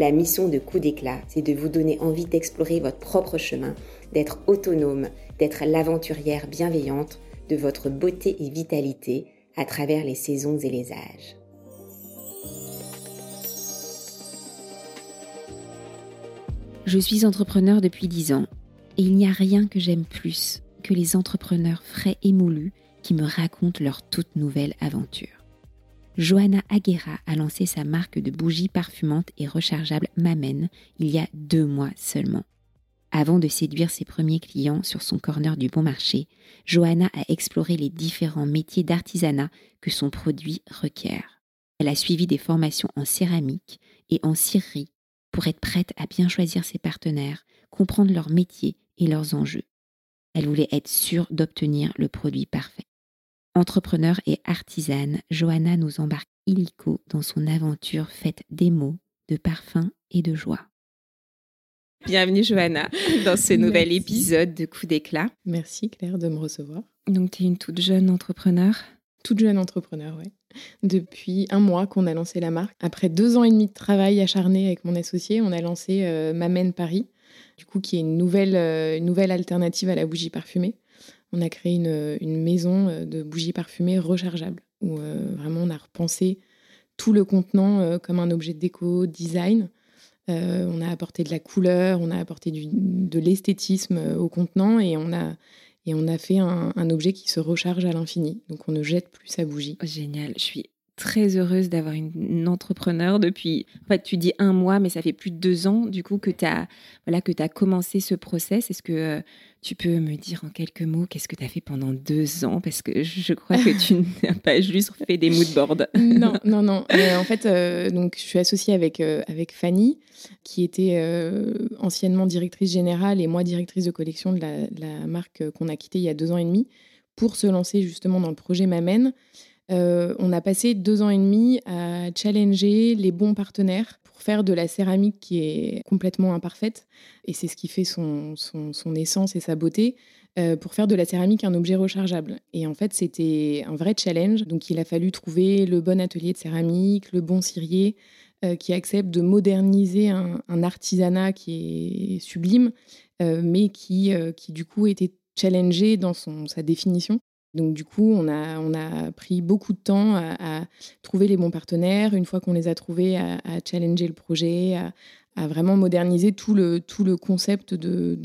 La mission de Coup d'éclat, c'est de vous donner envie d'explorer votre propre chemin, d'être autonome, d'être l'aventurière bienveillante de votre beauté et vitalité à travers les saisons et les âges. Je suis entrepreneur depuis 10 ans et il n'y a rien que j'aime plus que les entrepreneurs frais et moulus qui me racontent leur toute nouvelle aventure. Johanna Aguera a lancé sa marque de bougies parfumantes et rechargeables Mamen il y a deux mois seulement. Avant de séduire ses premiers clients sur son corner du bon marché, Johanna a exploré les différents métiers d'artisanat que son produit requiert. Elle a suivi des formations en céramique et en cierie pour être prête à bien choisir ses partenaires, comprendre leur métier et leurs enjeux. Elle voulait être sûre d'obtenir le produit parfait. Entrepreneur et artisane, Johanna nous embarque illico dans son aventure faite d'émaux, de parfums et de joie. Bienvenue Johanna dans ce nouvel épisode de Coup d'éclat. Merci Claire de me recevoir. Donc tu es une toute jeune entrepreneur? Toute jeune entrepreneur, oui. Depuis un mois qu'on a lancé la marque. Après deux ans et demi de travail acharné avec mon associé, on a lancé euh, Mamen Paris, du coup qui est une nouvelle, euh, une nouvelle alternative à la bougie parfumée on a créé une, maison euh, de bougies parfumées rechargeables, où euh, vraiment on a repensé tout le contenant euh, comme un objet de déco, design. on a apporté de la couleur, on a apporté de l'esthétisme au contenant et on a, fait un objet qui se recharge à l'infini. Donc on ne jette plus sa bougie. Génial, je suis très heureuse d'avoir une, entrepreneur depuis, en fait, tu dis un mois, mais ça fait plus de deux ans, du coup, que tu as, voilà, que as commencé ce process. Est-ce que euh, tu peux me dire en quelques mots qu'est-ce que tu as fait pendant deux ans? Parce que je crois que tu n'as pas juste fait des mood boards. non, non, non. Euh, en fait, euh, donc, je suis associée avec, avec Fanny, qui était anciennement directrice générale et moi directrice de collection de la, de la marque qu'on a quittée il y a deux ans et demi, pour se lancer justement dans le projet M'amène. Euh, on a passé deux ans et demi à challenger les bons partenaires pour faire de la céramique qui est complètement imparfaite, et c'est ce qui fait son, essence et sa beauté, euh, pour faire de la céramique un objet rechargeable. Et en fait, c'était un vrai challenge. Donc, il a fallu trouver le bon atelier de céramique, le bon cirier, euh, qui accepte de moderniser un, artisanat qui est sublime, mais qui, qui, du coup, était challengé dans sa définition. Donc du coup, on a, on a pris beaucoup de temps à, trouver les bons partenaires, une fois qu'on les a trouvés, à, challenger le projet, à, vraiment moderniser tout le, tout le concept de,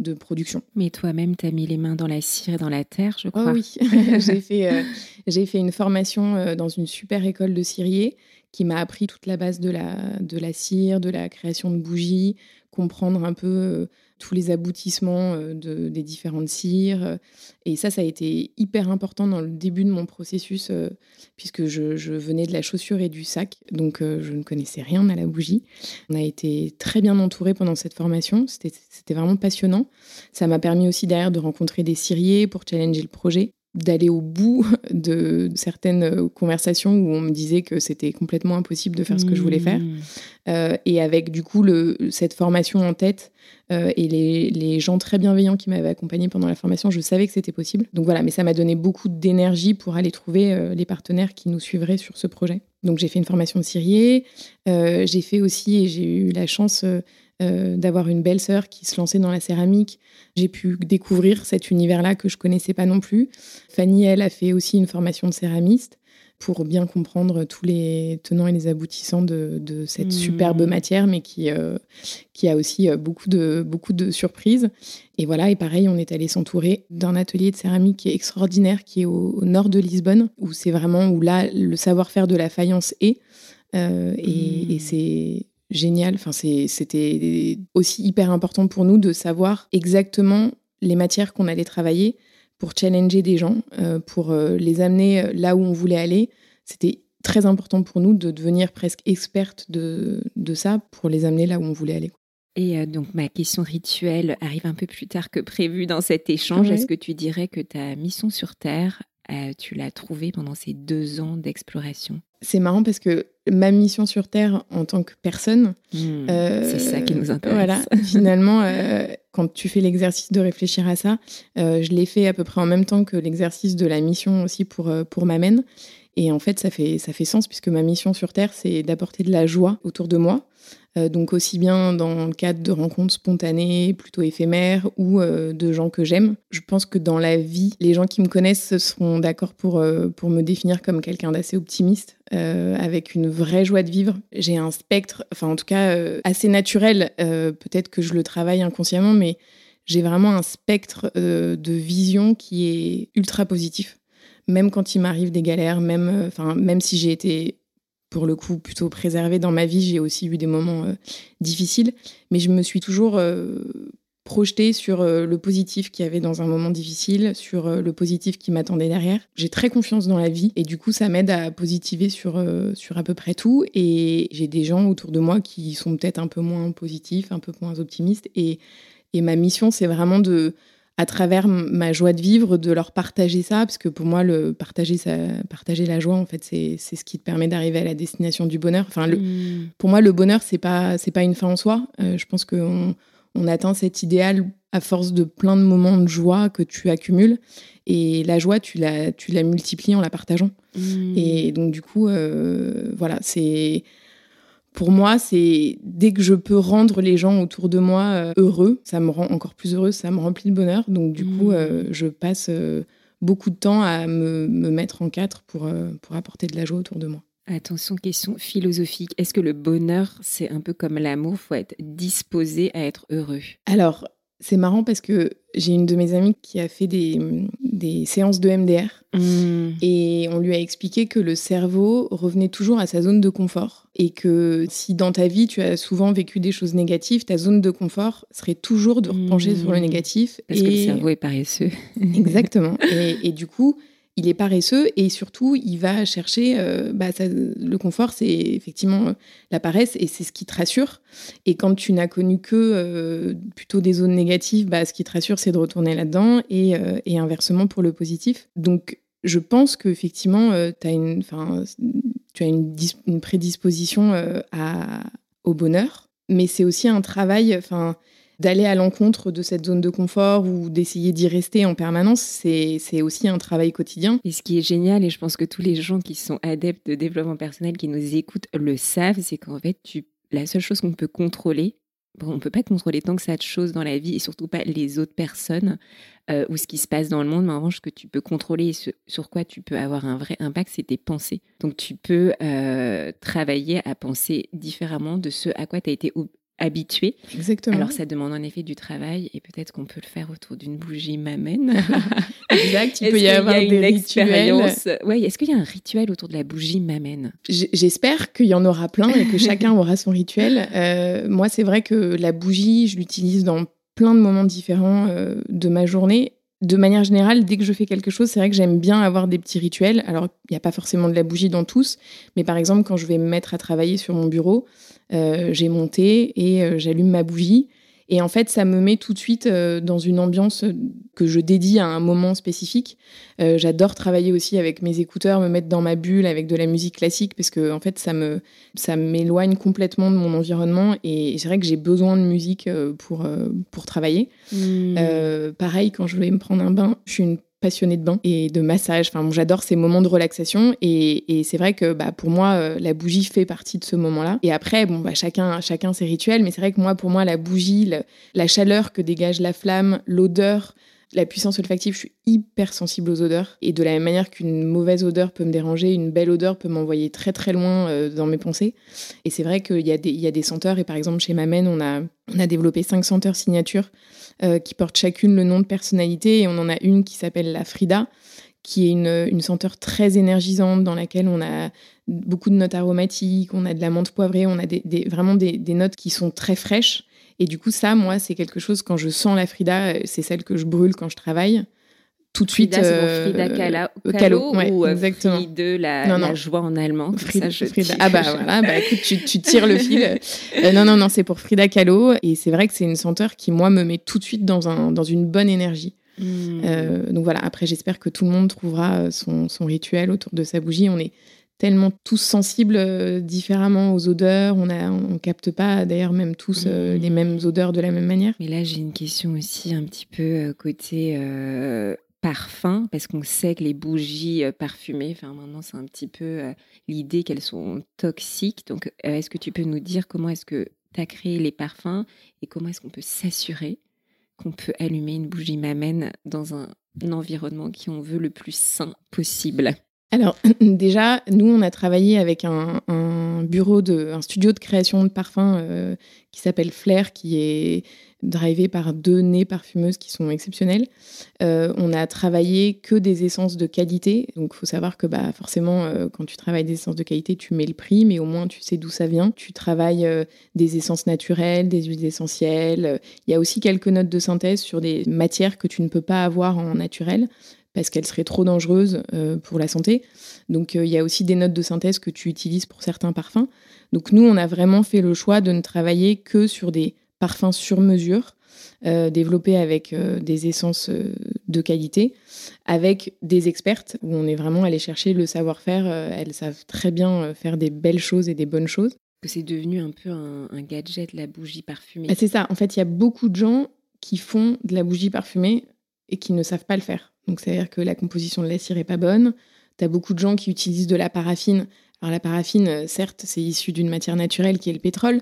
de, production. Mais toi-même, tu as mis les mains dans la cire et dans la terre, je crois. Oh oui, j'ai fait, euh, j'ai fait une formation euh, dans une super école de cirier qui m'a appris toute la base de la, de la cire, de la création de bougies, comprendre un peu euh, tous les aboutissements euh, de, des différentes cires. Et ça, ça a été hyper important dans le début de mon processus, euh, puisque je, venais de la chaussure et du sac, donc je ne connaissais rien à la bougie. On a été très bien entourés pendant cette formation, c'était vraiment passionnant. Ça m'a permis aussi derrière de rencontrer des ciriers pour challenger le projet d'aller au bout de certaines conversations où on me disait que c'était complètement impossible de faire ce que je voulais faire. Mmh. Euh, et avec du coup le, cette formation en tête euh, et les, les, gens très bienveillants qui m'avaient accompagné pendant la formation, je savais que c'était possible. Donc voilà, mais ça m'a donné beaucoup d'énergie pour aller trouver euh, les partenaires qui nous suivraient sur ce projet. Donc j'ai fait une formation de cirier, j'ai fait aussi, et j'ai eu la chance euh, d'avoir une belle sœur qui se lançait dans la céramique. J'ai pu découvrir cet univers-là que je connaissais pas non plus. Fanny, elle, a fait aussi une formation de céramiste pour bien comprendre tous les tenants et les aboutissants de, cette mmh. superbe matière, mais qui, euh, qui a aussi euh, beaucoup de, beaucoup de surprises. Et voilà, et pareil, on est allé s'entourer d'un atelier de céramique qui est extraordinaire, qui est au, nord de Lisbonne, où c'est vraiment où là, le savoir-faire de la faïence est. et, et mmh. c'est génial. Enfin, c'était aussi hyper important pour nous de savoir exactement les matières qu'on allait travailler pour challenger des gens, euh, pour euh, les amener euh, là où on voulait aller. C'était très important pour nous de devenir presque experte de, de ça pour les amener là où on voulait aller. Et donc ma question rituelle arrive un peu plus tard que prévu dans cet échange. Est-ce que tu dirais que ta mission sur Terre, euh, tu l'as trouvée pendant ces deux ans d'exploration? C'est marrant parce que ma mission sur Terre en tant que personne, hmm, c'est ça qui nous intéresse. Voilà, finalement, quand tu fais l'exercice de réfléchir à ça, je l'ai fait à peu près en même temps que l'exercice de la mission aussi pour pour M'amène. Et en fait, ça fait, ça fait sens puisque ma mission sur Terre, c'est d'apporter de la joie autour de moi. Euh, donc aussi bien dans le cadre de rencontres spontanées, plutôt éphémères, ou euh, de gens que j'aime. Je pense que dans la vie, les gens qui me connaissent seront d'accord pour, euh, pour me définir comme quelqu'un d'assez optimiste, avec une vraie joie de vivre. J'ai un spectre, enfin en tout cas assez naturel, peut-être que je le travaille inconsciemment, mais j'ai vraiment un spectre de vision qui est ultra positif même quand il m'arrive des galères, même, même si j'ai été pour le coup plutôt préservée dans ma vie, j'ai aussi eu des moments euh, difficiles, mais je me suis toujours euh, projetée sur le positif qu'il y avait dans un moment difficile, sur le positif qui m'attendait derrière. J'ai très confiance dans la vie et du coup ça m'aide à positiver sur, sur à peu près tout. Et j'ai des gens autour de moi qui sont peut-être un peu moins positifs, un peu moins optimistes. Et, et ma mission c'est vraiment de à travers ma joie de vivre, de leur partager ça, parce que pour moi, le partager, ça, partager la joie, en fait, c'est ce qui te permet d'arriver à la destination du bonheur. Enfin, le, mm. pour moi, le bonheur, c'est pas c'est pas une fin en soi. Euh, je pense qu'on on atteint cet idéal à force de plein de moments de joie que tu accumules. Et la joie, tu la, tu la multiplies en la partageant. Mm. Et donc, du coup, euh, voilà, c'est pour moi, c'est dès que je peux rendre les gens autour de moi euh, heureux, ça me rend encore plus heureuse, ça me remplit de bonheur. Donc du coup, euh, mmh. je passe euh, beaucoup de temps à me, mettre en quatre pour, pour apporter de la joie autour de moi. Attention, question philosophique. Est-ce que le bonheur, c'est un peu comme l'amour? Faut être disposé à être heureux Alors, c'est marrant parce que j'ai une de mes amies qui a fait des, des séances de MDR mmh. et on lui a expliqué que le cerveau revenait toujours à sa zone de confort et que si dans ta vie tu as souvent vécu des choses négatives, ta zone de confort serait toujours de repencher sur le mmh. négatif. Parce que le cerveau est paresseux. Exactement. et, et, du coup, il est paresseux et surtout, il va chercher euh, bah, le confort, c'est effectivement la paresse et c'est ce qui te rassure. Et quand tu n'as connu que euh, plutôt des zones négatives, bah, ce qui te rassure, c'est de retourner là-dedans et, euh, et, inversement pour le positif. Donc, je pense qu'effectivement, tu as une, tu as une, une prédisposition au bonheur, mais c'est aussi un travail. D'aller à l'encontre de cette zone de confort ou d'essayer d'y rester en permanence, c'est aussi un travail quotidien. Et ce qui est génial, et je pense que tous les gens qui sont adeptes de développement personnel, qui nous écoutent, le savent, c'est qu'en fait, tu, la seule chose qu'on peut contrôler, on ne peut pas contrôler tant que ça de choses dans la vie et surtout pas les autres personnes euh, ou ce qui se passe dans le monde, mais en revanche, ce que tu peux contrôler et sur quoi tu peux avoir un vrai impact, c'est tes pensées. Donc tu peux euh, travailler à penser différemment de ce à quoi tu as été habitué. Exactement. Alors ça demande en effet du travail et peut-être qu'on peut le faire autour d'une bougie m'amène. exact, il peut y avoir des expériences. Ouais, est-ce qu'il y a un rituel autour de la bougie m'amène? J'espère qu'il y en aura plein et que chacun aura son rituel. Euh, moi, c'est vrai que la bougie, je l'utilise dans plein de moments différents euh, de ma journée de manière générale, dès que je fais quelque chose, c'est vrai que j'aime bien avoir des petits rituels. Alors, il n'y a pas forcément de la bougie dans tous, mais par exemple, quand je vais me mettre à travailler sur mon bureau, euh, j'ai monté et euh, j'allume ma bougie. Et en fait, ça me met tout de suite euh, dans une ambiance que je dédie à un moment spécifique. Euh, j'adore travailler aussi avec mes écouteurs, me mettre dans ma bulle avec de la musique classique parce que en fait, ça me ça m'éloigne complètement de mon environnement et c'est vrai que j'ai besoin de musique euh, pour pour travailler. Mmh. pareil, quand je vais me prendre un bain, je suis une passionnée de bain et de massage. Enfin, j'adore ces moments de relaxation et, c'est vrai que bah, pour moi, euh, la bougie fait partie de ce moment-là. Et après, bon, bah, chacun, chacun ses rituels, mais c'est vrai que moi, pour moi, la bougie, la chaleur que dégage la flamme, l'odeur, la puissance olfactive, je suis hyper sensible aux odeurs. Et de la même manière qu'une mauvaise odeur peut me déranger, une belle odeur peut m'envoyer très très loin euh, dans mes pensées. Et c'est vrai qu'il y, a des, senteurs. Et par exemple, chez Mamen, on a, on a développé cinq senteurs signatures euh, qui portent chacune le nom de personnalité. Et on en a une qui s'appelle la Frida, qui est une, une, senteur très énergisante dans laquelle on a beaucoup de notes aromatiques, on a de la menthe poivrée, on a des, vraiment des, des notes qui sont très fraîches et du coup, ça, moi, c'est quelque chose, quand je sens la Frida, euh, c'est celle que je brûle quand je travaille. Tout de suite. Frida Kahlo, ou exactement. de la, la, joie en allemand. Frida, ah bah voilà, bah, écoute, tu, tu, tires le fil. non, non, non, c'est pour Frida Kahlo. Et c'est vrai que c'est une senteur qui, moi, me met tout de suite dans, un, dans une bonne énergie. Hmm. donc voilà, après, j'espère que tout le monde trouvera son, son rituel autour de sa bougie. On est tellement tous sensibles euh, différemment aux odeurs. On a, on capte pas d'ailleurs même tous euh, les mêmes odeurs de la même manière. Mais là, j'ai une question aussi un petit peu euh, côté parfum, parce qu'on sait que les bougies parfumées, enfin maintenant c'est un petit peu l'idée qu'elles sont toxiques. Donc, est-ce que tu peux nous dire comment est-ce que tu as créé les parfums et comment est-ce qu'on peut s'assurer qu'on peut allumer une bougie m'amène dans un environnement qui on veut le plus sain possible? Alors déjà, nous, on a travaillé avec un, bureau, de, un studio de création de parfums euh, qui s'appelle Flair, qui est drivé par deux nez parfumeuses qui sont exceptionnelles. Euh, on a travaillé que des essences de qualité. Donc, il faut savoir que bah, forcément, euh, quand tu travailles des essences de qualité, tu mets le prix, mais au moins tu sais d'où ça vient. Tu travailles des essences naturelles, des huiles essentielles. Il y a aussi quelques notes de synthèse sur des matières que tu ne peux pas avoir en naturel parce qu'elle serait trop dangereuse euh, pour la santé. Donc euh, il y a aussi des notes de synthèse que tu utilises pour certains parfums. Donc nous, on a vraiment fait le choix de ne travailler que sur des parfums sur mesure, euh, développés avec des essences de qualité, avec des expertes, où on est vraiment allé chercher le savoir-faire. elles savent très bien faire des belles choses et des bonnes choses. C'est devenu un peu un, gadget, la bougie parfumée. Ah, c'est ça. En fait, il y a beaucoup de gens qui font de la bougie parfumée et qui ne savent pas le faire. Donc, c'est-à-dire que la composition de la cire est pas bonne. Tu as beaucoup de gens qui utilisent de la paraffine. Alors, la paraffine, euh, certes, c'est issu d'une matière naturelle qui est le pétrole.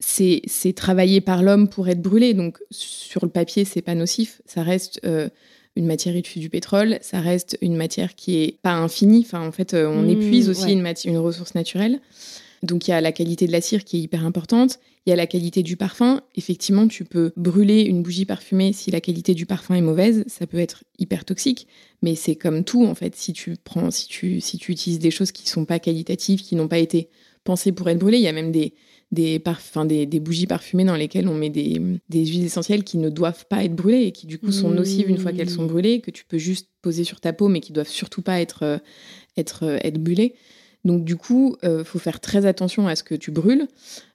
C'est travaillé par l'homme pour être brûlé. Donc, sur le papier, c'est pas nocif. Ça reste euh, une matière issue du pétrole. Ça reste une matière qui est pas infinie. Enfin, en fait, euh, on mmh, épuise aussi une, une ressource naturelle. Donc, il y a la qualité de la cire qui est hyper importante. Il y a la qualité du parfum. Effectivement, tu peux brûler une bougie parfumée si la qualité du parfum est mauvaise. Ça peut être hyper toxique, mais c'est comme tout en fait. Si tu prends, si tu, si tu utilises des choses qui ne sont pas qualitatives, qui n'ont pas été pensées pour être brûlées, il y a même des, des, parfums, des, bougies parfumées dans lesquelles on met des, huiles essentielles qui ne doivent pas être brûlées et qui du coup sont nocives une fois qu'elles sont brûlées, que tu peux juste poser sur ta peau, mais qui doivent surtout pas être, euh, être, euh, être brûlées. Donc du coup, il euh, faut faire très attention à ce que tu brûles,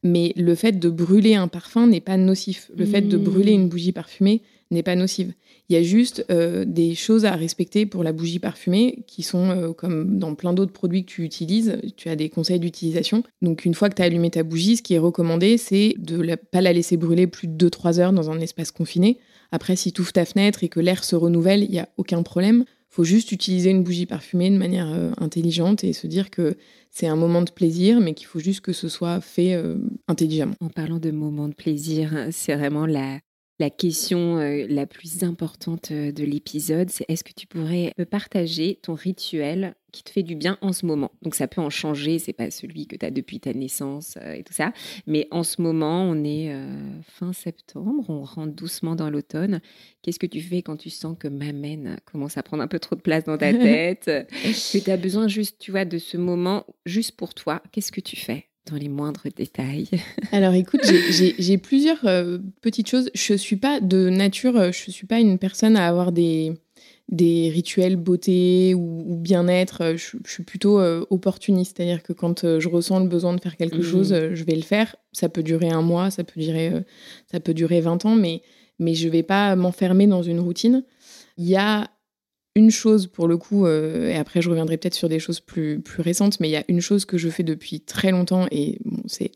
mais le fait de brûler un parfum n'est pas nocif. Le fait de brûler une bougie parfumée n'est pas nocive. Il y a juste euh, des choses à respecter pour la bougie parfumée qui sont euh, comme dans plein d'autres produits que tu utilises, tu as des conseils d'utilisation. Donc une fois que tu as allumé ta bougie, ce qui est recommandé, c'est de ne pas la laisser brûler plus de 2-3 heures dans un espace confiné. Après, si tu ouvres ta fenêtre et que l'air se renouvelle, il n'y a aucun problème faut juste utiliser une bougie parfumée de manière euh, intelligente et se dire que c'est un moment de plaisir, mais qu'il faut juste que ce soit fait euh, intelligemment. En parlant de moment de plaisir, c'est vraiment la, la question euh, la plus importante de l'épisode, c'est est-ce que tu pourrais partager ton rituel qui te fait du bien en ce moment. Donc ça peut en changer, c'est pas celui que tu as depuis ta naissance euh, et tout ça, mais en ce moment, on est euh, fin septembre, on rentre doucement dans l'automne. Qu'est-ce que tu fais quand tu sens que m'amène commence à prendre un peu trop de place dans ta tête, que tu as besoin juste, tu vois, de ce moment juste pour toi? Qu'est-ce que tu fais dans les moindres détails? Alors écoute, j'ai plusieurs euh, petites choses. Je suis pas de nature, je suis pas une personne à avoir des des rituels beauté ou, bien-être. Euh, je, suis plutôt euh, opportuniste, c'est-à-dire que quand euh, je ressens le besoin de faire quelque mmh. chose, je vais le faire. Ça peut durer un mois, ça peut durer, ça peut durer 20 ans, mais, mais je ne vais pas m'enfermer dans une routine. Il y a une chose pour le coup, et après je reviendrai peut-être sur des choses plus, plus récentes, mais il y a une chose que je fais depuis très longtemps et bon, c'est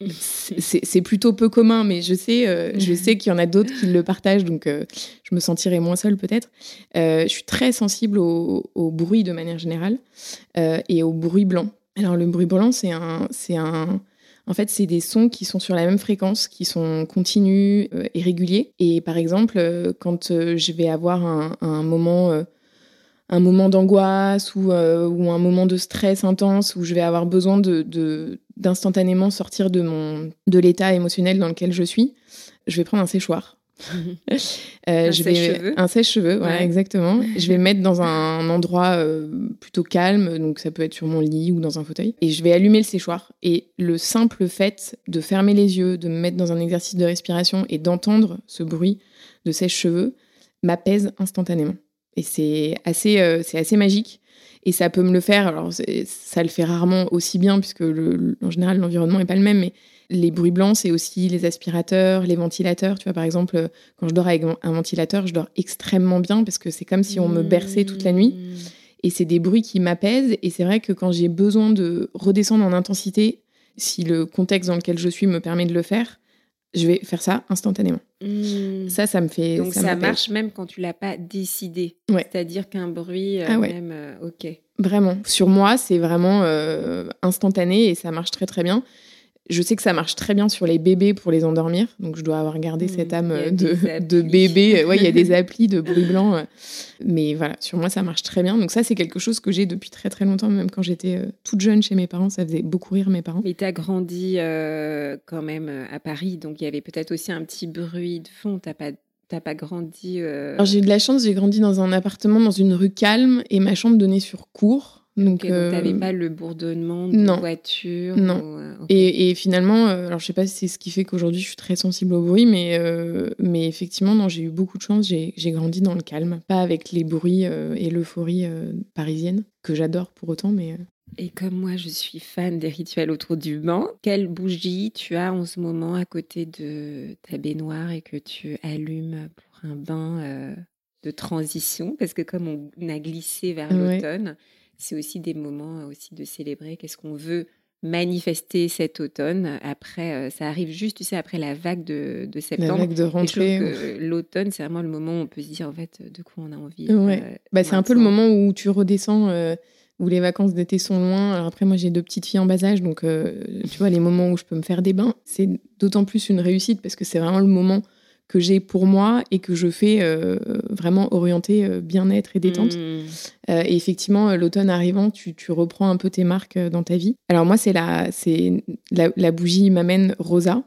c'est plutôt peu commun, mais je sais, euh, je sais qu'il y en a d'autres qui le partagent, donc euh, je me sentirai moins seule peut-être. Euh, je suis très sensible au, bruit de manière générale et au bruit blanc. Alors le bruit blanc, c'est un, c'est un, en fait, c'est des sons qui sont sur la même fréquence, qui sont continus et réguliers. Et par exemple, quand je vais avoir un, un moment un moment d'angoisse ou, euh, ou, un moment de stress intense où je vais avoir besoin de, d'instantanément sortir de, mon, de l'état émotionnel dans lequel je suis, je vais prendre un séchoir. euh, un sèche-cheveux. Un sèche-cheveux, voilà, exactement. je vais mettre dans un endroit euh, plutôt calme, donc ça peut être sur mon lit ou dans un fauteuil, et je vais allumer le séchoir. Et le simple fait de fermer les yeux, de me mettre dans un exercice de respiration et d'entendre ce bruit de sèche-cheveux m'apaise instantanément. Et c'est assez, c'est assez magique. Et ça peut me le faire. Alors, ça le fait rarement aussi bien, puisque en général, l'environnement n'est pas le même. Mais les bruits blancs, c'est aussi les aspirateurs, les ventilateurs. Tu vois, par exemple, quand je dors avec un ventilateur, je dors extrêmement bien parce que c'est comme si on me berçait toute la nuit. Et c'est des bruits qui m'apaisent. Et c'est vrai que quand j'ai besoin de redescendre en intensité, si le contexte dans lequel je suis me permet de le faire, je vais faire ça instantanément. Hmm. Ça, ça me fait. Donc ça, marche même quand tu l'as pas décidé. C'est-à-dire qu'un bruit, euh, ah même, euh, ok. Vraiment. Sur moi, c'est vraiment euh, instantané et ça marche très très bien. Je sais que ça marche très bien sur les bébés pour les endormir. Donc, je dois avoir gardé mmh, cette âme de, de, bébé. Ouais, il y a des applis de bruit blanc. Euh. Mais voilà, sur moi, ça marche très bien. Donc, ça, c'est quelque chose que j'ai depuis très, très longtemps. Même quand j'étais euh, toute jeune chez mes parents, ça faisait beaucoup rire mes parents. Mais tu as grandi euh, quand même à Paris. Donc, il y avait peut-être aussi un petit bruit de fond. Tu pas T'as pas grandi. j'ai eu de la chance, j'ai grandi dans un appartement dans une rue calme et ma chambre donnait sur cour. Donc, tu n'avais euh, pas le bourdonnement de voiture Non. Euh, et, finalement, euh, alors je sais pas si c'est ce qui fait qu'aujourd'hui je suis très sensible au bruit, mais, mais effectivement, non, j'ai eu beaucoup de chance. J'ai grandi dans le calme, pas avec les bruits et l'euphorie parisienne, que j'adore pour autant, mais. Et comme moi, je suis fan des rituels autour du bain, quelle bougie tu as en ce moment à côté de ta baignoire et que tu allumes pour un bain de transition? Parce que comme on a glissé vers l'automne, c'est aussi des moments euh, aussi de célébrer qu'est-ce qu'on veut manifester cet automne. Après, euh, ça arrive juste, tu sais, après la vague de, de septembre. La vague de rentrée. L'automne, c'est vraiment le moment où on peut se dire, en fait, de quoi on a envie. Ouais. Euh, bah, c'est un peu le moment où tu redescends, où les vacances d'été sont loin. Alors après, moi, j'ai deux petites filles en bas âge, donc, tu vois, les moments où je peux me faire des bains, c'est d'autant plus une réussite parce que c'est vraiment le moment que j'ai pour moi et que je fais euh, vraiment orienté euh, bien-être et détente. Mmh. Euh, et effectivement, l'automne arrivant, tu, tu, reprends un peu tes marques dans ta vie. Alors moi, c'est la, c'est la, la, bougie m'amène rosa.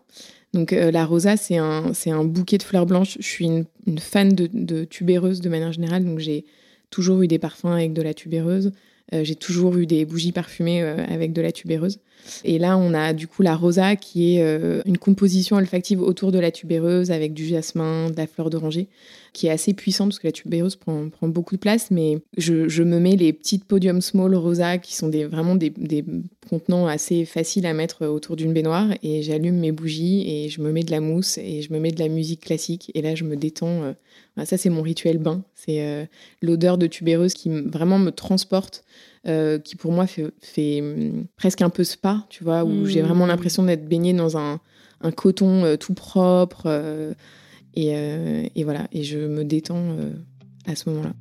Donc la rosa, c'est un, c'est un bouquet de fleurs blanches. Je suis une, une fan de, de tubéreuse de manière générale, donc j'ai toujours eu des parfums avec de la tubéreuse. J'ai toujours eu des bougies parfumées avec de la tubéreuse. Et là, on a du coup la rosa qui est euh, une composition olfactive autour de la tubéreuse avec du jasmin, de la fleur d'oranger, qui est assez puissante parce que la tubéreuse prend, beaucoup de place. Mais je, me mets les petites podium small rosa qui sont vraiment des, des contenants assez faciles à mettre autour d'une baignoire et j'allume mes bougies et je me mets de la mousse et je me mets de la musique classique et là je me détends ça, c'est mon rituel bain. C'est euh, l'odeur de tubéreuse qui vraiment me transporte, euh, qui pour moi fait, hum, presque un peu spa, tu vois, où j'ai vraiment mmh. l'impression d'être baignée dans un, coton euh, tout propre. Et, et, voilà, et je me détends à ce moment-là.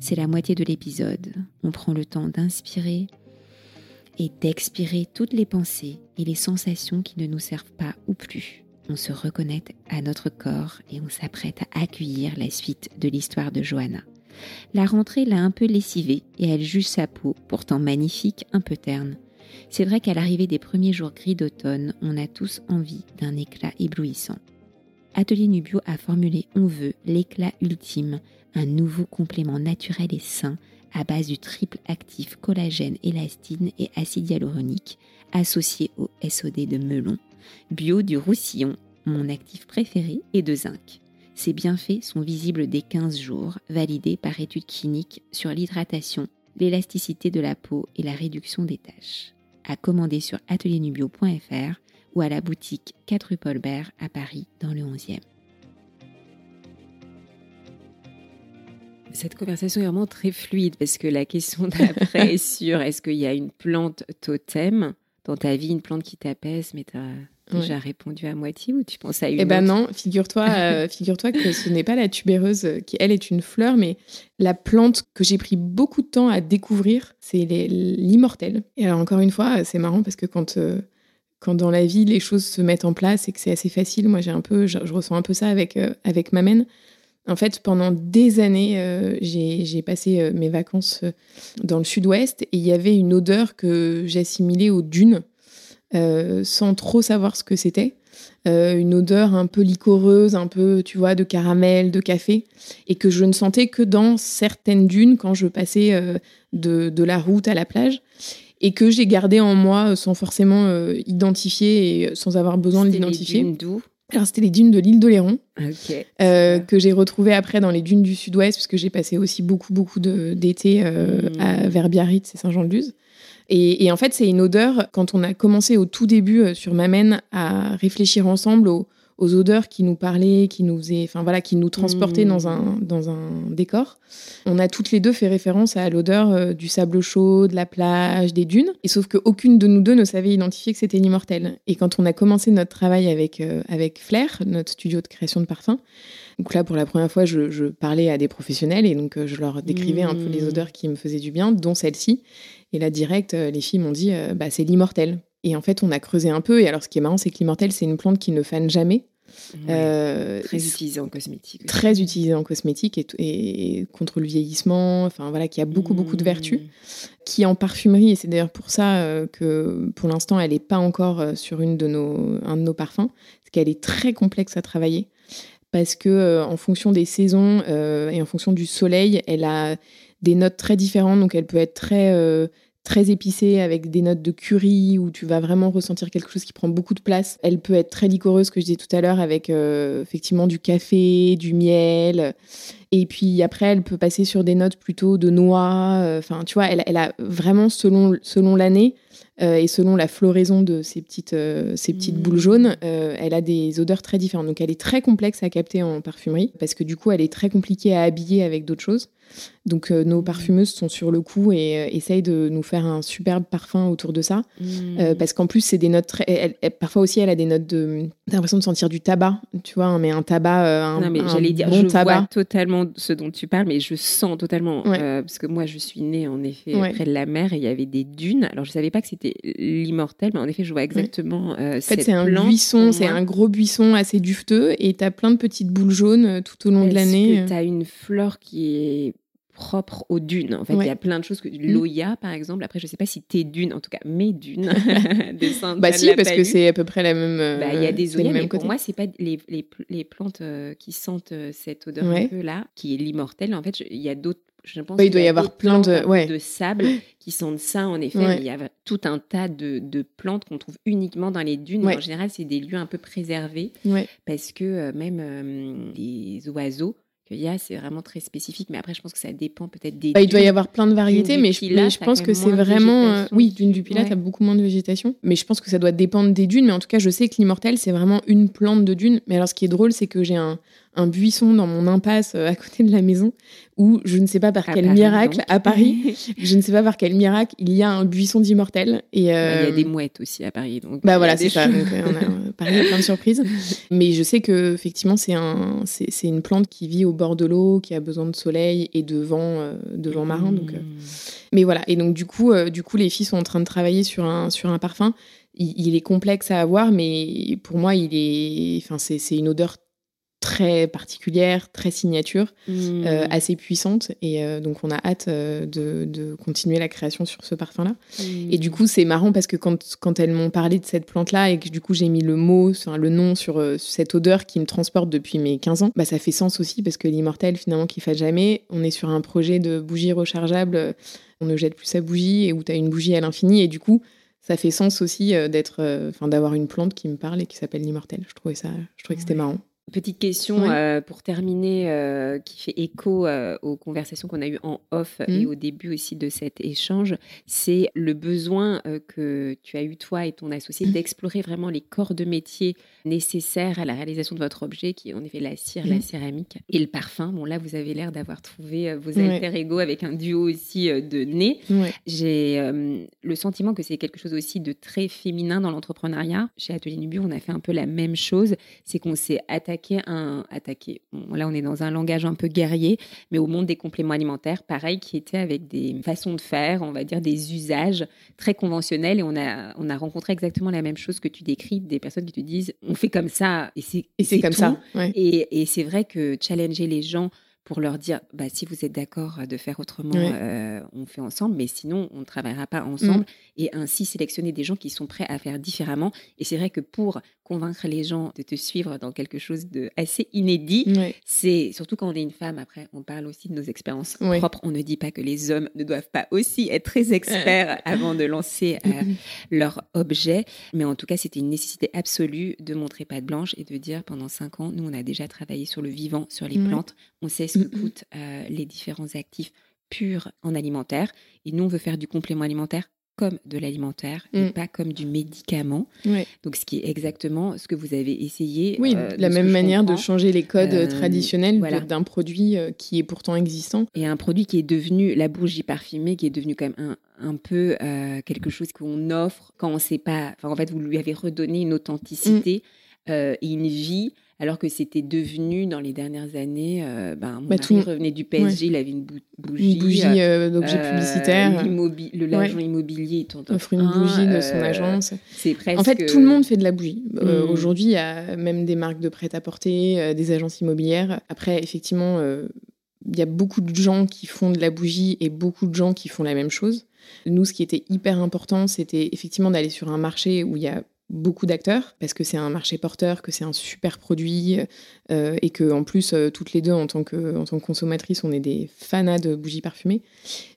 C'est la moitié de l'épisode. On prend le temps d'inspirer et d'expirer toutes les pensées et les sensations qui ne nous servent pas ou plus. On se reconnecte à notre corps et on s'apprête à accueillir la suite de l'histoire de Johanna. La rentrée l'a un peu lessivée et elle juge sa peau, pourtant magnifique, un peu terne. C'est vrai qu'à l'arrivée des premiers jours gris d'automne, on a tous envie d'un éclat éblouissant. Atelier Nubio a formulé On veut l'éclat ultime, un nouveau complément naturel et sain à base du triple actif collagène, élastine et acide hyaluronique associé au SOD de melon, bio du roussillon, mon actif préféré, et de zinc. Ces bienfaits sont visibles dès 15 jours, validés par études cliniques sur l'hydratation, l'élasticité de la peau et la réduction des taches. À commander sur atelierNubio.fr ou à la boutique 4 rue Paul Bert à Paris dans le 11e. Cette conversation est vraiment très fluide parce que la question d'après est sur est-ce qu'il y a une plante totem? Dans ta vie, une plante qui t'apaise, mais tu as déjà répondu à moitié ou tu penses à une Eh ben non, figure-toi euh, figure-toi que ce n'est pas la tubéreuse qui, elle, est une fleur, mais la plante que j'ai pris beaucoup de temps à découvrir, c'est l'immortel. Et alors, encore une fois, c'est marrant parce que quand. Euh, quand dans la vie les choses se mettent en place et que c'est assez facile, moi j'ai un peu, je, ressens un peu ça avec euh, avec ma mène. En fait, pendant des années, euh, j'ai passé euh, mes vacances euh, dans le sud-ouest et il y avait une odeur que j'assimilais aux dunes sans trop savoir ce que c'était. une odeur un peu licoreuse, un peu, tu vois, de caramel, de café, et que je ne sentais que dans certaines dunes quand je passais de, de, la route à la plage. et que j'ai gardé en moi sans forcément identifier et sans avoir besoin de l'identifier. d'où? Alors, c'était les dunes de l'île d'Oléron, euh, que j'ai retrouvées après dans les dunes du sud-ouest, puisque j'ai passé aussi beaucoup, beaucoup d'été euh, à vers Biarritz et Saint-Jean-de-Luz. Et, et, en fait, c'est une odeur, quand on a commencé au tout début euh, sur Mamène à réfléchir ensemble aux, aux odeurs qui nous parlaient, qui nous faisaient, enfin voilà, qui nous transportaient dans un mmh. dans un décor. On a toutes les deux fait référence à l'odeur euh, du sable chaud, de la plage, des dunes. Et sauf qu'aucune de nous deux ne savait identifier que c'était l'immortel. Et quand on a commencé notre travail avec euh, avec Flair, notre studio de création de parfums, donc là pour la première fois, je, parlais à des professionnels et donc euh, je leur décrivais un peu les mmh. odeurs qui me faisaient du bien, dont celle-ci. Et là direct, les filles m'ont dit, bah c'est l'immortel. Et en fait, on a creusé un peu. Et alors, ce qui est marrant, c'est que l'immortel, c'est une plante qui ne fane jamais. Euh, très utilisée en cosmétique. Très utilisée en cosmétique et, contre le vieillissement, enfin voilà, qui a beaucoup beaucoup de vertus, mmh. qui en parfumerie, et c'est d'ailleurs pour ça euh, que pour l'instant elle n'est pas encore euh, sur une de nos, un de nos parfums, c'est qu'elle est très complexe à travailler, parce que en fonction des saisons et en fonction du soleil, elle a des notes très différentes, donc elle peut être très très épicée avec des notes de curry où tu vas vraiment ressentir quelque chose qui prend beaucoup de place. Elle peut être très licoreuse, que je disais tout à l'heure, avec euh, effectivement du café, du miel. Et puis après, elle peut passer sur des notes plutôt de noix. Euh, enfin, tu vois, elle, elle, a vraiment, selon, selon l'année, euh, et selon la floraison de ces petites, euh, ces petites mmh. boules jaunes, euh, elle a des odeurs très différentes. Donc elle est très complexe à capter en parfumerie parce que du coup elle est très compliquée à habiller avec d'autres choses. Donc nos mmh. parfumeuses sont sur le coup et essayent de nous faire un superbe parfum autour de ça. Mmh. parce qu'en plus c'est des notes très... parfois aussi elle a des notes de... T'as l'impression de sentir du tabac, tu vois, hein, mais un tabac... un, non mais j'allais dire, je vois totalement ce dont tu parles, mais je sens totalement... parce que moi je suis née en effet près de la mer et il y avait des dunes. Alors je savais pas que c'était l'immortel, mais en effet, je vois exactement. Euh, en fait, c'est un buisson, c'est un gros buisson assez dufteux, et tu as plein de petites boules jaunes euh, tout au long de l'année. Tu as une fleur qui est propre aux dunes. En fait, il y a plein de choses que mm. l'Oya, par exemple. Après, je sais pas si tes dunes, en tout cas mes dunes, Bah si, parce que c'est à peu près la même. Bah, il y a des Oyas, mais pour moi, c'est pas les, les, les plantes qui sentent cette odeur un peu là, qui est l'immortel. En fait, il y a d'autres je pense il doit y avoir plein de, ouais. de sable qui sentent ça, en effet. il y a tout un tas de, de plantes qu'on trouve uniquement dans les dunes. En général, c'est des lieux un peu préservés parce que euh, même euh, les oiseaux qu'il y a, c'est vraiment très spécifique. Mais après, je pense que ça dépend peut-être des. Bah, il doit y avoir plein de variétés, mais je, je pense que c'est vraiment. Euh, oui, dune du Pilat, tu as beaucoup moins de végétation. Mais je pense que ça doit dépendre des dunes. Mais en tout cas, je sais que l'immortel, c'est vraiment une plante de dune. Mais alors, ce qui est drôle, c'est que j'ai un, un buisson dans mon impasse euh, à côté de la maison où je ne sais pas par quel miracle à Paris, je ne sais pas par quel miracle il y a un buisson d'immortel et bah, il y a euh, des mouettes aussi à Paris donc bah voilà c'est ça donc, euh, on a, Paris a plein de surprises. Mais je sais que effectivement c'est un c'est une plante qui vit au bord de l'eau qui a besoin de soleil et de vent de vent marin donc mmh. mais voilà et donc du coup du coup les filles sont en train de travailler sur un sur un parfum. Il, il est complexe à avoir mais pour moi il est enfin c'est une odeur très particulière, très signature, mmh. euh, assez puissante. Et euh, donc, on a hâte euh, de, continuer la création sur ce parfum-là. Mmh. Et du coup, c'est marrant parce que quand, quand elles m'ont parlé de cette plante-là et que du coup, j'ai mis le mot, le nom sur, cette odeur qui me transporte depuis mes 15 ans, bah, ça fait sens aussi parce que l'immortel, finalement, qui fait jamais, on est sur un projet de bougie rechargeable. On ne jette plus sa bougie et où tu as une bougie à l'infini. Et du coup, ça fait sens aussi d'être, enfin, d'avoir une plante qui me parle et qui s'appelle l'immortel. Je trouvais ça, je trouvais que c'était marrant. Petite question euh, pour terminer, euh, qui fait écho euh, aux conversations qu'on a eues en off et mmh. au début aussi de cet échange, c'est le besoin que tu as eu toi et ton associé mmh. d'explorer vraiment les corps de métier nécessaires à la réalisation de votre objet, qui est en effet la cire, la mmh. céramique et le parfum. Bon là, vous avez l'air d'avoir trouvé vos alter ego avec un duo aussi de nez. J'ai le sentiment que c'est quelque chose aussi de très féminin dans l'entrepreneuriat. Chez Atelier Nubu, on a fait un peu la même chose, c'est qu'on s'est attaqué un attaqué. là, on est dans un langage un peu guerrier, mais au monde des compléments alimentaires, pareil, qui était avec des façons de faire, on va dire des usages très conventionnels. Et on a, on a rencontré exactement la même chose que tu décris, des personnes qui te disent on fait comme ça et c'est comme ça. Et, et c'est vrai que challenger les gens pour leur dire bah, si vous êtes d'accord de faire autrement, euh, on fait ensemble, mais sinon, on ne travaillera pas ensemble. Mm. Et ainsi sélectionner des gens qui sont prêts à faire différemment. Et c'est vrai que pour convaincre les gens de te suivre dans quelque chose de assez inédit. C'est surtout quand on est une femme. Après, on parle aussi de nos expériences propres. On ne dit pas que les hommes ne doivent pas aussi être très experts avant de lancer euh, leur objet. Mais en tout cas, c'était une nécessité absolue de montrer pas de blanche et de dire pendant cinq ans, nous, on a déjà travaillé sur le vivant, sur les plantes. On sait ce que coûtent euh, les différents actifs purs en alimentaire. Et nous, on veut faire du complément alimentaire comme de l'alimentaire et mm. pas comme du médicament. Donc, ce qui est exactement ce que vous avez essayé. Oui, euh, la même manière de changer les codes euh, traditionnels d'un produit euh, qui est pourtant existant. Et un produit qui est devenu la bougie parfumée, qui est devenu quand même un, un peu quelque chose qu'on offre quand on ne sait pas. Enfin, en fait, vous lui avez redonné une authenticité mm. et une vie alors que c'était devenu dans les dernières années, euh, ben, mon bah, mari revenait du PSG, il avait une bougie, une bougie euh, d'objet euh, publicitaire, le l'agent immobilier offre une bougie de son agence. C'est presque. En fait, tout le monde fait de la bougie. Hmm. Aujourd'hui, il y a même des marques de prêt-à-porter, des agences immobilières. Après, effectivement, il y a beaucoup de gens qui font de la bougie et beaucoup de gens qui font la même chose. Nous, ce qui était hyper important, c'était effectivement d'aller sur un marché où il y a beaucoup d'acteurs parce que c'est un marché porteur, que c'est un super produit euh, et que en plus euh, toutes les deux en tant que en tant que consommatrices on est des fanas de bougies parfumées.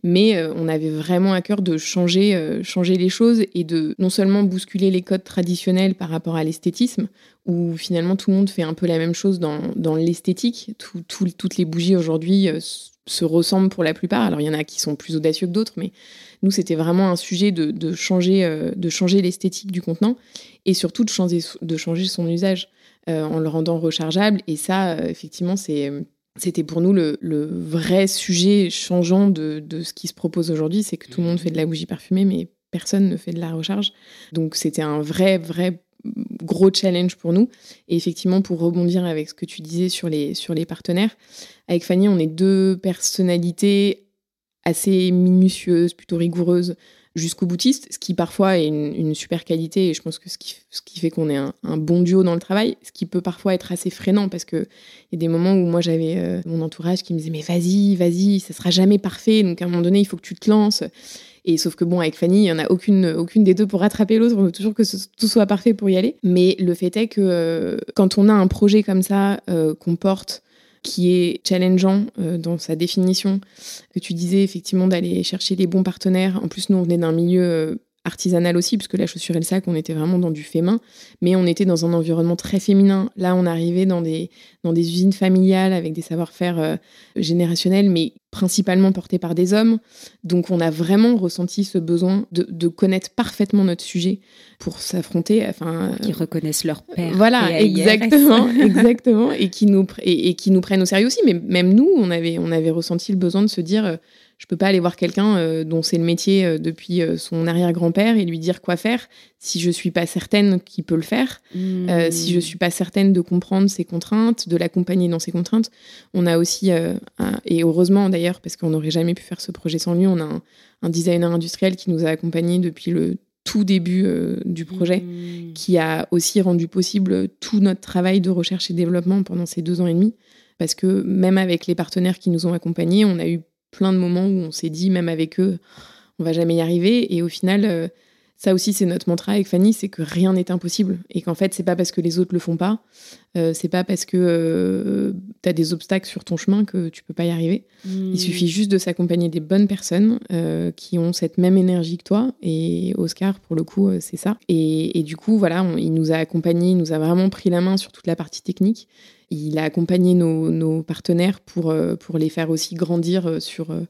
Mais euh, on avait vraiment à cœur de changer changer les choses et de non seulement bousculer les codes traditionnels par rapport à l'esthétisme où finalement tout le monde fait un peu la même chose dans, dans l'esthétique. toutes les bougies aujourd'hui se ressemblent pour la plupart. Alors il y en a qui sont plus audacieux que d'autres, mais nous c'était vraiment un sujet de, changer, euh, changer l'esthétique du contenant et surtout de changer, de changer son usage euh, en le rendant rechargeable. Et ça, euh, effectivement, c'était pour nous le, vrai sujet changeant de, ce qui se propose aujourd'hui, c'est que tout le monde fait de la bougie parfumée, mais personne ne fait de la recharge. Donc c'était un vrai, vrai gros challenge pour nous. Et effectivement, pour rebondir avec ce que tu disais sur les partenaires, avec Fanny, on est deux personnalités assez minutieuses, plutôt rigoureuses, jusqu'au boutiste, ce qui parfois est une, super qualité et je pense que ce qui, fait qu'on est un, bon duo dans le travail, ce qui peut parfois être assez freinant parce qu'il y a des moments où moi j'avais euh, mon entourage qui me disait mais vas-y, vas-y, ça sera jamais parfait, donc à un moment donné il faut que tu te lances. Et sauf que bon, avec Fanny, il n'y en a aucune, aucune des deux pour rattraper l'autre. On veut toujours que tout soit parfait pour y aller. Mais le fait est que euh, quand on a un projet comme ça euh, qu'on porte, qui est challengeant euh, dans sa définition, que tu disais effectivement d'aller chercher les bons partenaires. En plus, nous, on venait d'un milieu artisanal aussi, puisque la chaussure et le sac, on était vraiment dans du fait main, mais on était dans un environnement très féminin. Là, on arrivait dans des, dans des usines familiales avec des savoir-faire euh, générationnels, mais principalement portés par des hommes. Donc, on a vraiment ressenti ce besoin de, de connaître parfaitement notre sujet pour s'affronter. Enfin, qui reconnaissent leur père. Voilà, exactement, exactement, et qui nous et, et, qui nous prennent au sérieux aussi. Mais même nous, on avait, on avait ressenti le besoin de se dire euh, je peux pas aller voir quelqu'un euh, dont c'est le métier euh, depuis euh, son arrière-grand-père et lui dire quoi faire si je suis pas certaine qu'il peut le faire, mmh. si je suis pas certaine de comprendre ses contraintes, de l'accompagner dans ses contraintes. On a aussi, et heureusement d'ailleurs, parce qu'on n'aurait jamais pu faire ce projet sans lui, on a un, designer industriel qui nous a accompagnés depuis le tout début du projet, mmh. qui a aussi rendu possible tout notre travail de recherche et développement pendant ces deux ans et demi. Parce que même avec les partenaires qui nous ont accompagnés, on a eu plein de moments où on s'est dit, même avec eux, on va jamais y arriver. Et au final, euh, ça aussi, c'est notre mantra avec Fanny, c'est que rien n'est impossible. Et qu'en fait, c'est pas parce que les autres le font pas, euh, c'est pas parce que euh, tu as des obstacles sur ton chemin que tu peux pas y arriver. Il hmm. suffit juste de s'accompagner des bonnes personnes qui ont cette même énergie que toi. Et Oscar, pour le coup, c'est ça. Et, du coup, voilà, il nous a accompagnés, il nous a vraiment pris la main sur toute la partie technique. Il a accompagné nos, partenaires pour, euh, pour les faire aussi grandir euh, sur, euh,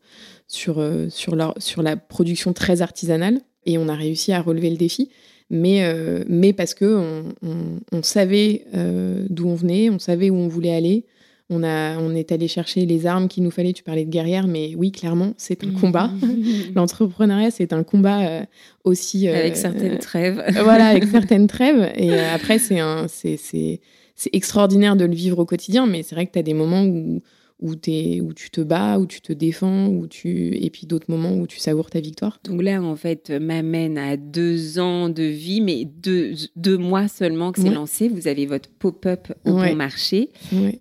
sur, sur, leur, sur la production très artisanale. Et on a réussi à relever le défi. Mais, mais parce que on, savait d'où on venait, on savait où on voulait aller. On, a, on est allé chercher les armes qu'il nous fallait. Tu parlais de guerrière, mais oui, clairement, c'est un combat. L'entrepreneuriat, c'est un combat aussi. avec certaines trêves. voilà, avec certaines trêves. Et après, c'est un, c'est, c'est extraordinaire de le vivre au quotidien, mais c'est vrai que tu as des moments où, où, es, où tu te bats, où tu te défends, où tu... et puis d'autres moments où tu savoures ta victoire. Donc là, en fait, m'amène à deux ans de vie, mais deux, deux mois seulement que c'est lancé. Vous avez votre pop-up au bon marché.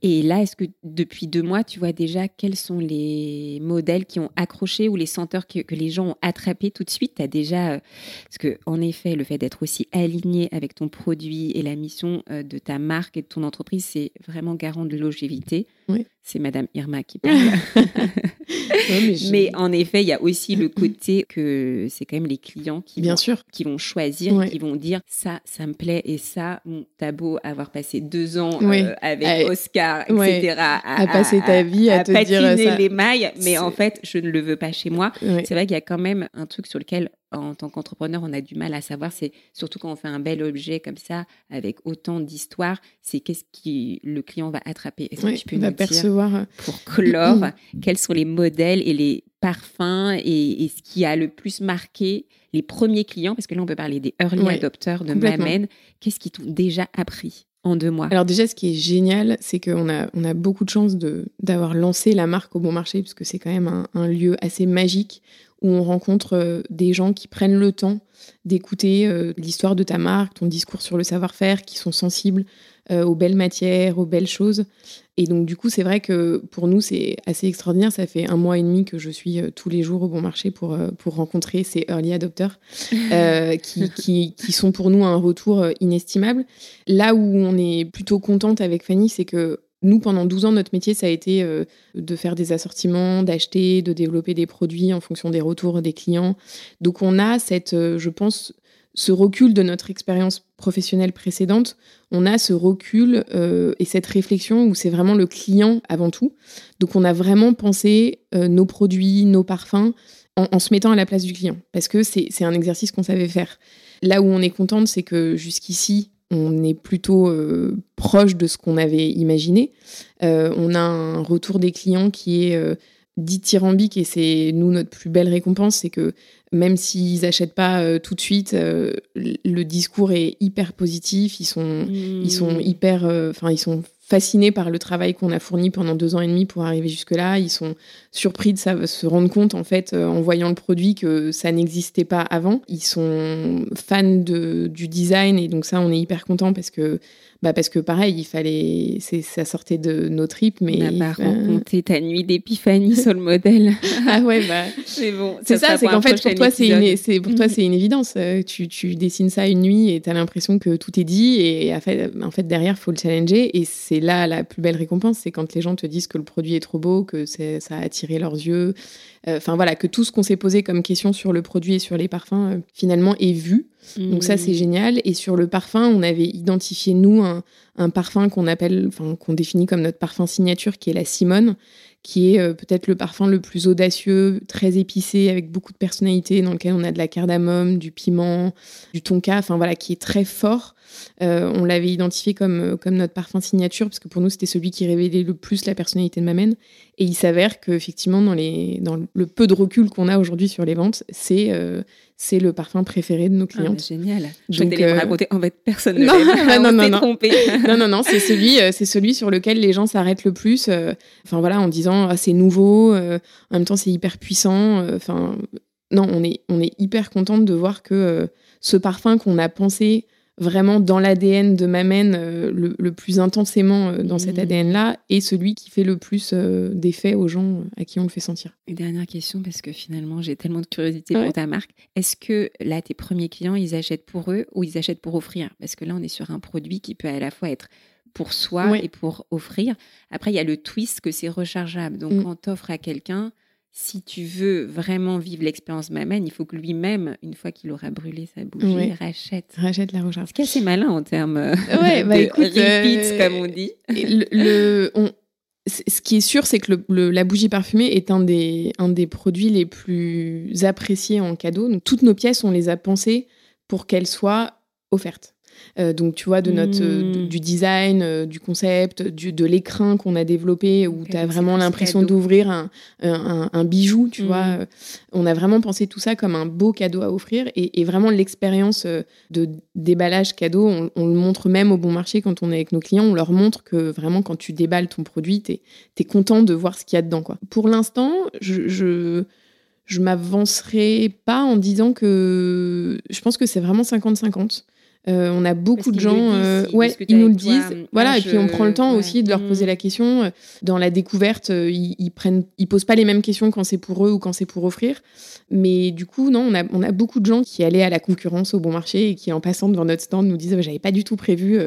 Et là, est-ce que depuis deux mois, tu vois déjà quels sont les modèles qui ont accroché ou les senteurs que, que les gens ont attrapés tout de suite? Tu as déjà... Euh, parce que, en effet, le fait d'être aussi aligné avec ton produit et la mission euh, de ta marque et de ton entreprise, c'est vraiment garant de longévité. C'est Madame Irma qui parle. mais, en effet, il y a aussi le côté que c'est quand même les clients qui, Bien vont, sûr. qui vont choisir, qui vont dire ça, ça me plaît et ça, bon, t'as beau avoir passé deux ans euh, avec Oscar, etc. À, passer ta vie à, te patiner dire les mailles, mais en fait, je ne le veux pas chez moi. C'est vrai qu'il y a quand même un truc sur lequel en tant qu'entrepreneur, on a du mal à savoir, c'est surtout quand on fait un bel objet comme ça, avec autant d'histoire, c'est qu'est-ce que le client va attraper. Est-ce que tu peux nous percevoir... dire, pour clore, quels sont les modèles et les parfums et, ce qui a le plus marqué les premiers clients, parce que là, on peut parler des early adopters de Mamen, qu'est-ce qu'ils t'ont déjà appris en deux mois? Alors déjà, ce qui est génial, c'est qu'on a, on a beaucoup de chance d'avoir lancé la marque au bon marché, parce que c'est quand même un, un lieu assez magique où on rencontre euh, des gens qui prennent le temps d'écouter euh, l'histoire de ta marque, ton discours sur le savoir-faire, qui sont sensibles euh, aux belles matières, aux belles choses. Et donc, du coup, c'est vrai que pour nous, c'est assez extraordinaire. Ça fait un mois et demi que je suis tous les jours au bon marché pour, pour rencontrer ces early adopters qui, qui, qui, sont pour nous un retour inestimable. Là où on est plutôt contente avec Fanny, c'est que nous, pendant 12 ans, notre métier, ça a été euh, de faire des assortiments, d'acheter, de développer des produits en fonction des retours des clients. Donc on a cette, euh, je pense, ce recul de notre expérience professionnelle précédente, on a ce recul euh, et cette réflexion où c'est vraiment le client avant tout. Donc on a vraiment pensé nos produits, nos parfums en, en, se mettant à la place du client, parce que c'est un exercice qu'on savait faire. Là où on est contente, c'est que jusqu'ici, on est plutôt euh, proche de ce qu'on avait imaginé. Euh, on a un retour des clients qui est euh, dithyrambique et c'est nous notre plus belle récompense, c'est que même s'ils n'achètent pas tout de suite, le discours est hyper positif, ils sont, ils sont mmh. hyper, enfin ils sont fascinés par le travail qu'on a fourni pendant deux ans et demi pour arriver jusque-là. Ils sont surpris de se rendre compte, en fait, euh, en voyant le produit, que ça n'existait pas avant. Ils sont fans du design et donc ça, on est hyper content parce que bah parce que pareil, il fallait, c'est, ça sortait de nos tripes, mais. On pas rencontré ta nuit d'épiphanie sur le modèle. ah ouais, bah. C'est bon. C'est ça, c'est qu'en fait, pour toi, c'est une, c'est, pour toi, c'est une évidence. Euh, tu, tu dessines ça une nuit et tu as l'impression que tout est dit et en fait, en fait derrière, faut le challenger et c'est là la plus belle récompense, c'est quand les gens te disent que le produit est trop beau, que c'est, ça a attiré leurs yeux. Euh, enfin voilà, que tout ce qu'on s'est posé comme question sur le produit et sur les parfums, euh, finalement, est vu. Donc ça, c'est mmh. génial. Et sur le parfum, on avait identifié, nous, un, un parfum qu'on appelle, enfin, qu'on définit comme notre parfum signature, qui est la Simone, qui est euh, peut-être le parfum le plus audacieux, très épicé, avec beaucoup de personnalité, dans lequel on a de la cardamome, du piment, du tonka, enfin voilà, qui est très fort. Euh, on l'avait identifié comme, euh, comme notre parfum signature, parce que pour nous, c'était celui qui révélait le plus la personnalité de Mamen. Et il s'avère qu'effectivement, dans, les, dans le peu de recul qu'on a aujourd'hui sur les ventes, c'est c'est le parfum préféré de nos ah, clients. génial. Je vais euh... raconter. En fait, personne ne l'a non, non, non, trompé. non, non, non, c'est celui, euh, c'est celui sur lequel les gens s'arrêtent le plus. Euh, enfin voilà, en disant ah, c'est nouveau. Euh, en même temps, c'est hyper puissant. Enfin non, on est on est hyper contente de voir que ce parfum qu'on a pensé vraiment dans l'ADN de Mamen euh, le, plus intensément euh, dans cet mmh. ADN-là et celui qui fait le plus euh, d'effet aux gens à qui on le fait sentir. Une dernière question, parce que finalement, j'ai tellement de curiosité pour ta marque. Est-ce que là, tes premiers clients, ils achètent pour eux ou ils achètent pour offrir? Parce que là, on est sur un produit qui peut à la fois être pour soi et pour offrir. Après, il y a le twist que c'est rechargeable. Donc, mmh. quand tu offres à quelqu'un, si tu veux vraiment vivre l'expérience Mamen, il faut que lui-même, une fois qu'il aura brûlé sa bougie, rachète. Rachète la recharge. C'est assez malin en termes euh, ouais, bah, de euh, comme on dit. Le, ce qui est sûr, c'est que la bougie parfumée est un des, un des produits les plus appréciés en cadeau. Donc, toutes nos pièces, on les a pensées pour qu'elles soient offertes. Euh, donc, tu vois, de notre, Mm. du design, euh, du concept, du, de l'écrin qu'on a développé, où tu as vraiment l'impression d'ouvrir un, un, un- un bijou, tu Mm. vois. Euh, On a vraiment pensé tout ça comme un beau cadeau à offrir. Et, et vraiment, l'expérience euh, de déballage cadeau, on, on le montre même au bon marché quand on est avec nos clients. On leur montre que vraiment, quand tu déballes ton produit, tu es, content de voir ce qu'il y a dedans. Quoi. Pour l'instant, je... je je m'avancerai pas en disant que je pense que c'est vraiment 50-50. Euh, on a beaucoup de gens, disent, euh, ils ouais, discutent ils nous le disent. euh, voilà, ah, et puis on prend le temps ouais. aussi de leur poser Mm. la question. Dans la découverte, ils, ils prennent, ils posent pas les mêmes questions quand c'est pour eux ou quand c'est pour offrir. Mais du coup, non, on a, on a beaucoup de gens qui allaient à la concurrence au bon marché et qui, en passant devant notre stand, nous disent Ah, j'avais pas du tout prévu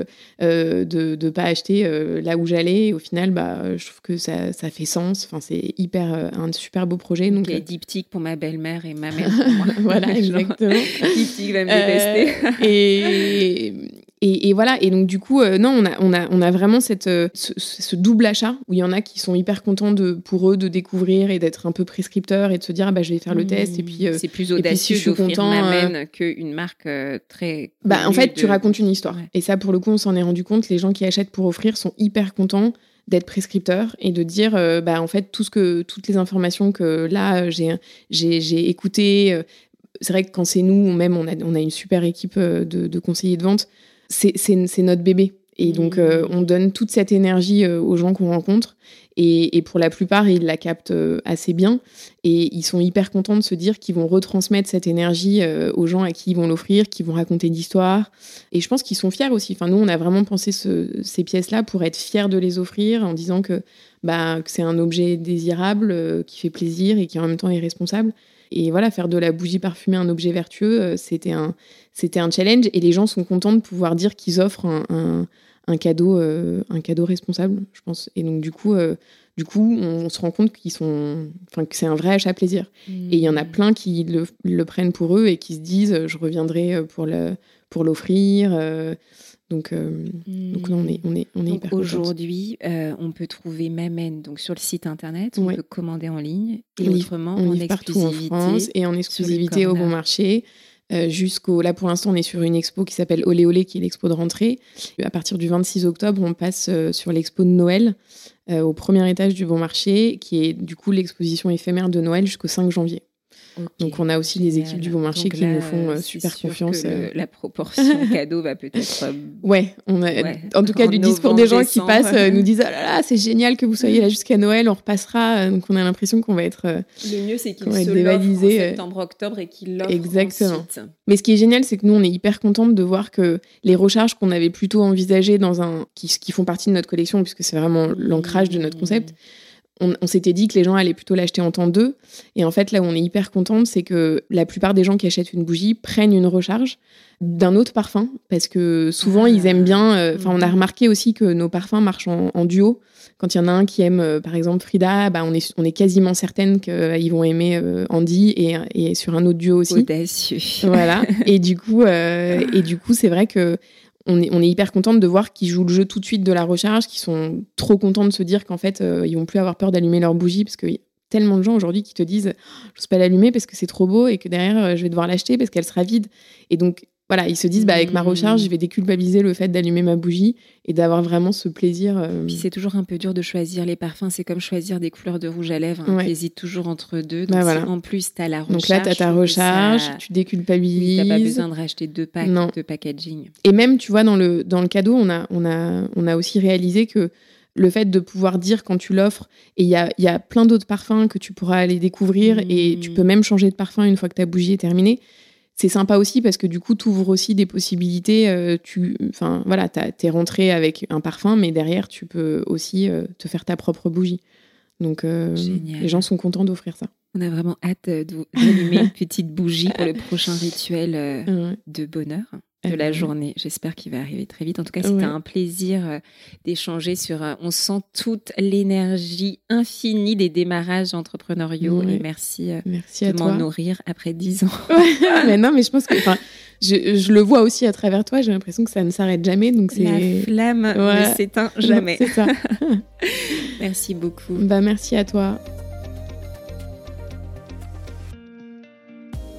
euh, de ne pas acheter là où j'allais. Et au final, bah, je trouve que ça, ça fait sens. Enfin, c'est hyper un super beau projet. Donc, les diptyques pour ma belle-mère et ma mère pour moi. voilà, exactement. Diptyque va me détester. et, et, et voilà. Et donc, du coup, euh, non, on a, on, a, on a vraiment cette, euh, ce, ce double achat où il y en a qui sont hyper contents de, pour eux de découvrir et d'être un peu prescripteurs et de se dire, ah, bah, je vais faire le test. Et puis, euh, c'est plus puis, si audacieux je suis content, Mamen qu'une marque très. bah, en fait, tu racontes une histoire. Ouais. Et ça, pour le coup, on s'en est rendu compte. Les gens qui achètent pour offrir sont hyper contents d'être prescripteurs et de dire, euh, bah, en fait, tout ce que, toutes les informations que là, j'ai, j'ai, euh, c'est vrai que quand c'est nous, même, on a, on a une super équipe euh, de, de conseillers de vente. C'est, notre bébé. Et donc, euh, on donne toute cette énergie euh, aux gens qu'on rencontre. Et, et pour la plupart, ils la captent euh, assez bien. Et ils sont hyper contents de se dire qu'ils vont retransmettre cette énergie aux gens à qui ils vont l'offrir, qui vont raconter d'histoires. Et je pense qu'ils sont fiers aussi. Enfin, nous, on a vraiment pensé ce- ces pièces-là pour être fiers de les offrir en disant que, bah, que c'est un objet désirable, qui fait plaisir et qui en même temps est responsable. Et voilà, faire de la bougie parfumée un objet vertueux, euh, c'était un, c'était un challenge. Et les gens sont contents de pouvoir dire qu'ils offrent un, un- un cadeau, euh, un cadeau responsable, je pense. Et donc, du coup, euh, du coup on se rend compte qu'ils sont, enfin, que c'est un vrai achat plaisir. Et il y en a plein qui le, le prennent pour eux et qui se disent je reviendrai euh, pour le pour l'offrir. donc, euh, donc on est, on est, on est Donc hyper contente. aujourd'hui, euh, on peut trouver Mamen donc sur le site internet, on Ouais. peut commander en ligne et On livre- autrement On en livre partout en exclusivité. France et en exclusivité au bon marché. Euh, jusqu'au là pour l'instant on est sur une expo qui s'appelle Olé Olé qui est l'expo de rentrée. À partir du 26 octobre on passe euh, sur l'expo de Noël euh, au premier étage du bon marché qui est du coup l'exposition éphémère de Noël jusqu'au 5 janvier Donc on a aussi les équipes du bon marché Donc qui là, nous font euh, super confiance que euh. la proportion cadeau va peut-être. euh, Ouais, on a, Ouais. en tout cas En du discours des gens qui passent nous disent ah là là c'est génial que vous soyez là jusqu'à Noël on repassera donc on a l'impression qu'on va être Le mieux, c'est qu'il Ouais, se dévalisé, l'offre en euh, septembre-octobre et qu'il l'offre Exactement. ensuite. Mais ce qui est génial, c'est que nous, on est hyper contente de voir que les recharges qu'on avait plutôt envisagées dans un, qui, qui font partie de notre collection, puisque c'est vraiment l'ancrage de notre concept, on, on s'était dit que les gens allaient plutôt l'acheter en temps deux. Et en fait, là où on est hyper contente, c'est que la plupart des gens qui achètent une bougie prennent une recharge d'un autre parfum, parce que souvent, Ah. ils aiment bien. euh, Enfin, on a Mhm. remarqué aussi que nos parfums marchent en, en duo. Quand il y en a un qui aime, euh, par exemple, Frida, bah, on, est, on est quasiment certaine qu'ils vont aimer euh, Andy et, et sur un autre duo aussi. Audacieux. Voilà. et du coup, et du coup, c'est vrai que on est, hyper contente de voir qu'ils jouent le jeu tout de suite de la recharge, qu'ils sont trop contents de se dire qu'en fait, euh, ils vont plus avoir peur d'allumer leur bougie parce que y a tellement de gens aujourd'hui qui te disent, je n'ose pas l'allumer parce que c'est trop beau et que derrière, euh, je vais devoir l'acheter parce qu'elle sera vide. Et donc, voilà, ils se disent, bah, avec ma Mm. recharge, je vais déculpabiliser le fait d'allumer ma bougie et d'avoir vraiment ce plaisir. euh, Puis c'est toujours un peu dur de choisir les parfums. C'est comme choisir des couleurs de rouge à lèvres. hein. Ouais. T'hésites toujours entre deux. Donc Bah si voilà. en plus, t'as la recharge. Donc là, tu as ta recharge, ça- tu Oui, déculpabilises. T'as pas besoin de racheter deux packs Non. de packaging. Et même, tu vois, dans le, dans le cadeau, on a, on, a, on a aussi réalisé que le fait de pouvoir dire quand tu l'offres, et il y a, y a plein d'autres parfums que tu pourras aller découvrir, et tu peux même changer de parfum une fois que ta bougie est terminée. C'est sympa aussi parce que du coup, tu ouvres aussi des possibilités. euh, tu, enfin, voilà, t'es rentré avec un parfum, mais derrière, tu peux aussi euh, te faire ta propre bougie. Donc, euh, les gens sont contents d'offrir ça. On a vraiment hâte d'allumer une petite bougie pour le prochain rituel de bonheur de la journée. J'espère qu'il va arriver très vite. En tout cas, c'était Ouais. un plaisir euh, d'échanger sur. euh, on sent toute l'énergie infinie des démarrages entrepreneuriaux. Ouais. Et merci euh, Merci de m'en nourrir après dix ans. Ouais, mais non, mais je pense que, je, je le vois aussi à travers toi. J'ai l'impression que ça ne s'arrête jamais, donc La c'est flamme ne s'éteint jamais. C'est ça. Merci beaucoup. bah merci à toi.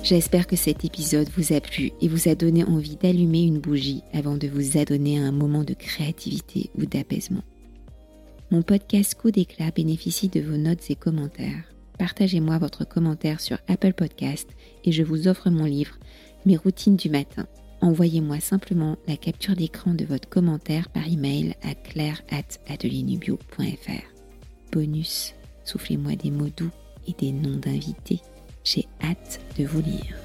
J'espère que cet épisode vous a plu et vous a donné envie d'allumer une bougie avant de vous adonner à un moment de créativité ou d'apaisement. Mon podcast Coup d'éclat bénéficie de vos notes et commentaires. Partagez-moi votre commentaire sur Apple Podcast et je vous offre mon livre Mes routines du matin. Envoyez-moi simplement la capture d'écran de votre commentaire par email à claire@atelierNubio.fr. Bonus, soufflez-moi des mots doux et des noms d'invités. J'ai hâte de vous lire.